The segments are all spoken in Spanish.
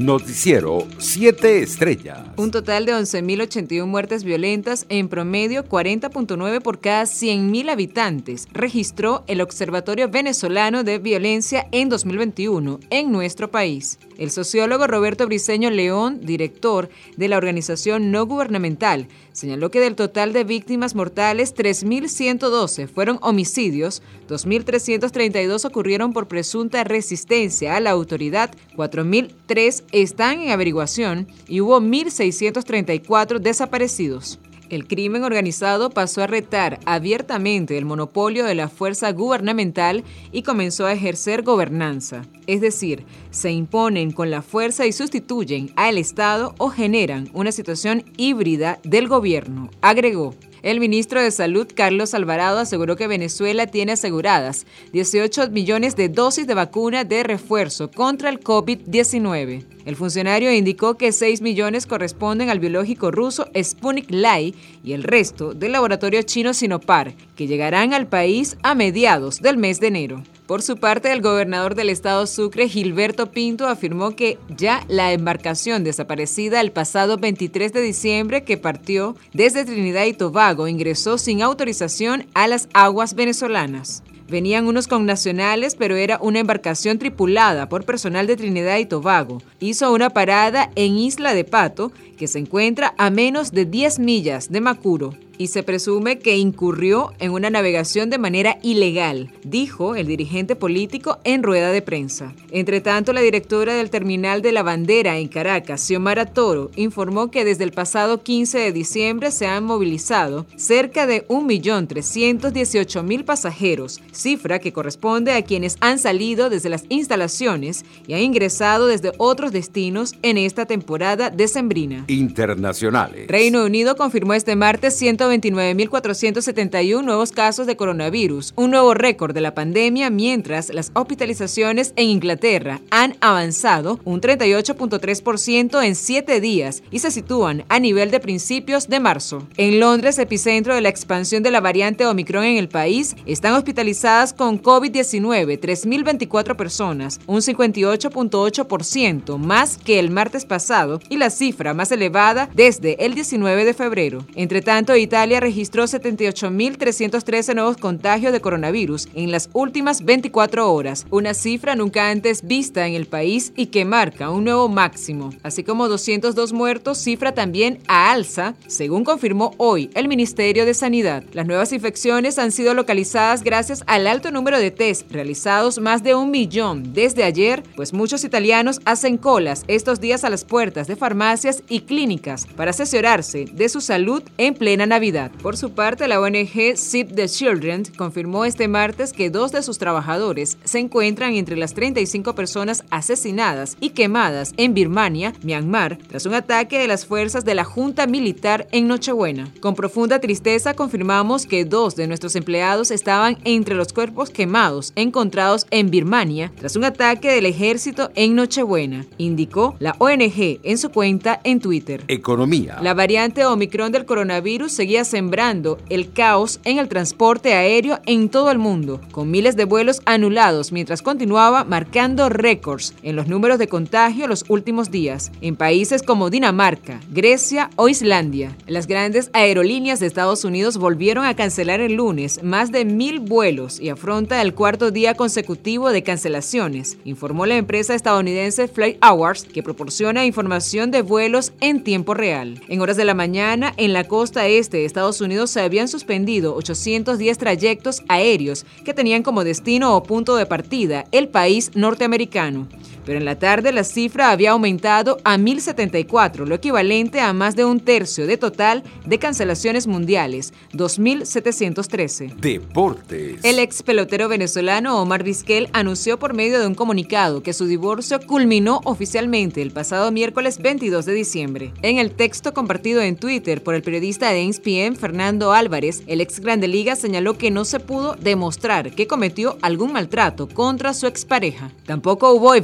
Noticiero 7 Estrellas. Un total de 11.081 muertes violentas, en promedio 40.9 por cada 100.000 habitantes, registró el Observatorio Venezolano de Violencia en 2021 en nuestro país. El sociólogo Roberto Briceño León, director de la organización no gubernamental, señaló que del total de víctimas mortales, 3.112 fueron homicidios, 2.332 ocurrieron por presunta resistencia a la autoridad, 4.003 están en averiguación y hubo 1.634 desaparecidos. El crimen organizado pasó a retar abiertamente el monopolio de la fuerza gubernamental y comenzó a ejercer gobernanza. Es decir, se imponen con la fuerza y sustituyen al Estado o generan una situación híbrida del gobierno, agregó. El ministro de Salud, Carlos Alvarado, aseguró que Venezuela tiene aseguradas 18 millones de dosis de vacuna de refuerzo contra el COVID-19. El funcionario indicó que 6 millones corresponden al biológico ruso Sputnik Light y el resto del laboratorio chino Sinopar, que llegarán al país a mediados del mes de enero. Por su parte, el gobernador del estado Sucre, Gilberto Pinto, afirmó que ya la embarcación desaparecida el pasado 23 de diciembre que partió desde Trinidad y Tobago ingresó sin autorización a las aguas venezolanas. Venían unos connacionales, pero era una embarcación tripulada por personal de Trinidad y Tobago. Hizo una parada en Isla de Pato, que se encuentra a menos de 10 millas de Macuro y se presume que incurrió en una navegación de manera ilegal, dijo el dirigente político en rueda de prensa. Entre tanto, la directora del terminal de la bandera en Caracas, Xiomara Toro, informó que desde el pasado 15 de diciembre se han movilizado cerca de 1.318.000 pasajeros, cifra que corresponde a quienes han salido desde las instalaciones y han ingresado desde otros destinos en esta temporada decembrina. Internacionales. Reino Unido confirmó este martes 120 29.471 nuevos casos de coronavirus, un nuevo récord de la pandemia, mientras las hospitalizaciones en Inglaterra han avanzado un 38.3% en siete días y se sitúan a nivel de principios de marzo. En Londres, epicentro de la expansión de la variante Omicron en el país, están hospitalizadas con COVID-19 3.024 personas, un 58.8% más que el martes pasado y la cifra más elevada desde el 19 de febrero. Entre tanto, Italia Italia registró 78.313 nuevos contagios de coronavirus en las últimas 24 horas, una cifra nunca antes vista en el país y que marca un nuevo máximo, así como 202 muertos, cifra también a alza, según confirmó hoy el Ministerio de Sanidad. Las nuevas infecciones han sido localizadas gracias al alto número de test realizados más de un millón desde ayer, pues muchos italianos hacen colas estos días a las puertas de farmacias y clínicas para asesorarse de su salud en plena Navidad. Por su parte, la ONG Save the Children confirmó este martes que dos de sus trabajadores se encuentran entre las 35 personas asesinadas y quemadas en Birmania, Myanmar, tras un ataque de las fuerzas de la Junta Militar en Nochebuena. Con profunda tristeza confirmamos que dos de nuestros empleados estaban entre los cuerpos quemados encontrados en Birmania tras un ataque del ejército en Nochebuena, indicó la ONG en su cuenta en Twitter. Economía. La variante Omicron del coronavirus sembrando el caos en el transporte aéreo en todo el mundo, con miles de vuelos anulados mientras continuaba marcando récords en los números de contagio los últimos días, en países como Dinamarca, Grecia o Islandia. Las grandes aerolíneas de Estados Unidos volvieron a cancelar el lunes más de mil vuelos y afronta el cuarto día consecutivo de cancelaciones, informó la empresa estadounidense Flight Hours, que proporciona información de vuelos en tiempo real. En horas de la mañana, en la costa este de Estados Unidos se habían suspendido 810 trayectos aéreos que tenían como destino o punto de partida el país norteamericano pero en la tarde la cifra había aumentado a 1.074, lo equivalente a más de un tercio de total de cancelaciones mundiales, 2.713. Deportes. El ex pelotero venezolano Omar Vizquel anunció por medio de un comunicado que su divorcio culminó oficialmente el pasado miércoles 22 de diciembre. En el texto compartido en Twitter por el periodista de ESPN Fernando Álvarez, el ex Grande Liga señaló que no se pudo demostrar que cometió algún maltrato contra su expareja. Tampoco hubo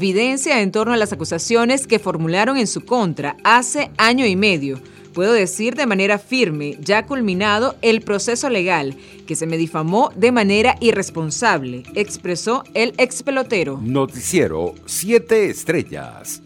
en torno a las acusaciones que formularon en su contra hace año y medio. Puedo decir de manera firme, ya culminado el proceso legal, que se me difamó de manera irresponsable, expresó el ex pelotero. Noticiero 7 Estrellas.